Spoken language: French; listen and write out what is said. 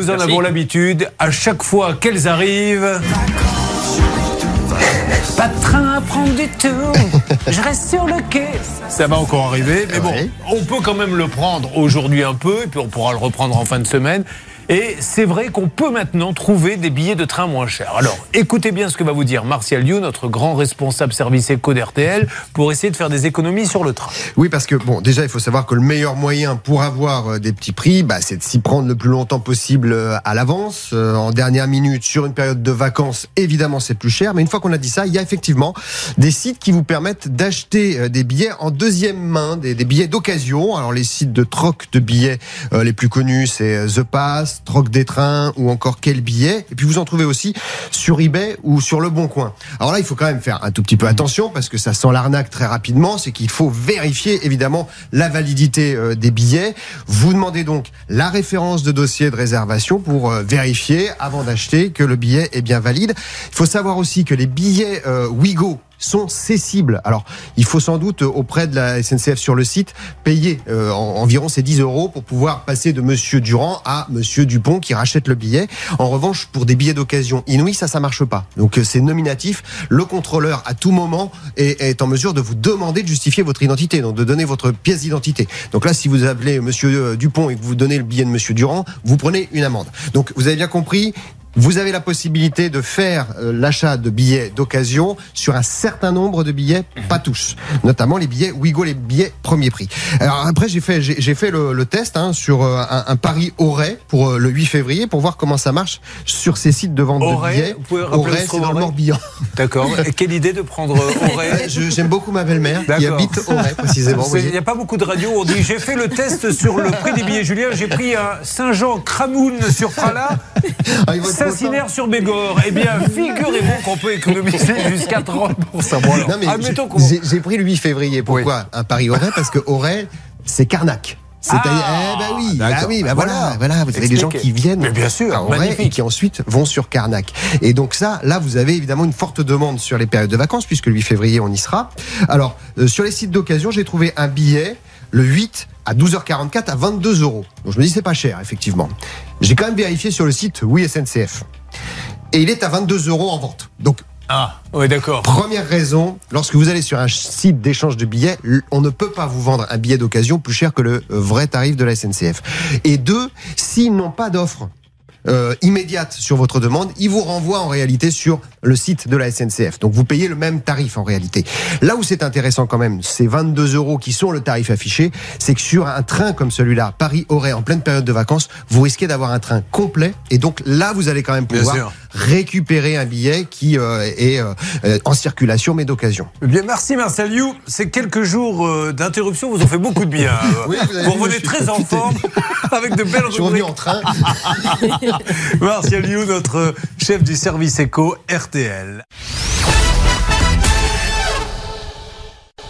Nous en avons l'habitude. À chaque fois qu'elles arrivent. Pas de train à prendre du tout. Je reste sur le quai. Ça va encore arriver, mais bon, Oui. on peut quand même le prendre aujourd'hui un peu, et puis on pourra le reprendre en fin de semaine. Et c'est vrai qu'on peut maintenant trouver des billets de train moins chers. Alors, écoutez bien ce que va vous dire Martial Liu, notre grand responsable service éco d'RTL, pour essayer de faire des économies sur le train. Oui, parce que bon, déjà, il faut savoir que le meilleur moyen pour avoir euh, des petits prix, bah, c'est de s'y prendre le plus longtemps possible euh, à l'avance, euh, en dernière minute, sur une période de vacances. Évidemment, c'est plus cher, mais une fois qu'on a dit ça, il y a effectivement des sites qui vous permettent d'acheter des billets en deuxième main, des, billets d'occasion. Alors, les sites de troc de billets les plus connus, c'est The Pass, Troc des trains ou encore Quel billet. Et puis, vous en trouvez aussi sur eBay ou sur Le Bon Coin. Alors là, il faut quand même faire un tout petit peu attention parce que ça sent l'arnaque très rapidement. C'est qu'il faut vérifier évidemment la validité euh, des billets. Vous demandez donc la référence de dossier de réservation pour euh, vérifier avant d'acheter que le billet est bien valide. Il faut savoir aussi que les billets euh, Wigo sont cessibles. Alors, il faut sans doute euh, auprès de la SNCF sur le site payer euh, en- environ ces 10 euros pour pouvoir passer de Monsieur Durand à Monsieur Dupont qui rachète le billet. En revanche, pour des billets d'occasion inouïs, ça, ça marche pas. Donc, euh, c'est nominatif. Le contrôleur, à tout moment, est, est en mesure de vous demander de justifier votre identité, donc de donner votre pièce d'identité. Donc là, si vous appelez Monsieur Dupont et que vous donnez le billet de Monsieur Durand, vous prenez une amende. Donc, vous avez bien compris. Vous avez la possibilité de faire euh, l'achat de billets d'occasion sur un certain nombre de billets, pas tous, notamment les billets Wigo, les billets premier prix. Alors après, j'ai fait j'ai j'ai fait le, le test hein, sur euh, un, un Paris Auray pour euh, le 8 février pour voir comment ça marche sur ces sites de vente Auray, de billets. vous pouvez Auray, c'est dans le Morbihan. D'accord. Quelle idée de prendre Auray J'aime beaucoup ma belle-mère qui habite Auray précisément. Il n'y a pas beaucoup de radios. On dit j'ai fait le test sur le prix des billets Julien. J'ai pris un Saint-Jean Cramoun sur Ah, ils Saint-Cynaire sur Bégor. Eh bien, figurez-vous qu'on peut économiser jusqu'à 30%. Bon, alors, Non, mais admettons qu'on. j'ai- j'ai pris le 8 février. Pourquoi? Un Paris Auray Parce que Auray, c'est Carnac. C'est-à-dire, Ah, eh ben oui, bah oui, bah Voilà. voilà, vous avez des gens qui viennent Mais bien sûr, magnifique. et qui ensuite vont sur Carnac. Et donc ça, là, vous avez évidemment une forte demande sur les périodes de vacances, puisque le 8 février, on y sera. Alors, euh, sur les sites d'occasion, j'ai trouvé un billet le 8 à 12h44 à 22 euros. Donc je me dis, c'est pas cher, effectivement. J'ai quand même vérifié sur le site Oui SNCF. Et il est à 22 euros en vente. Donc Ah, oui, d'accord. Première raison, lorsque vous allez sur un site d'échange de billets, on ne peut pas vous vendre un billet d'occasion plus cher que le euh, vrai tarif de la SNCF. Et deux, s'ils n'ont pas d'offre euh, immédiate sur votre demande, ils vous renvoient en réalité sur le site de la SNCF. Donc vous payez le même tarif en réalité. Là où c'est intéressant quand même, ces 22 euros qui sont le tarif affiché, c'est que sur un train comme celui-là, Paris-Auray, en pleine période de vacances, vous risquez d'avoir un train complet. Et donc là, vous allez quand même Bien sûr. pouvoir récupérer un billet qui euh, est euh, en circulation mais d'occasion. Eh Bien, merci Marcel You. Ces quelques jours euh, d'interruption vous ont fait beaucoup de bien. Oui, vous vous revenez je très en forme avec de belles Je rubriques. en train. Martial You, notre chef du service éco RTL.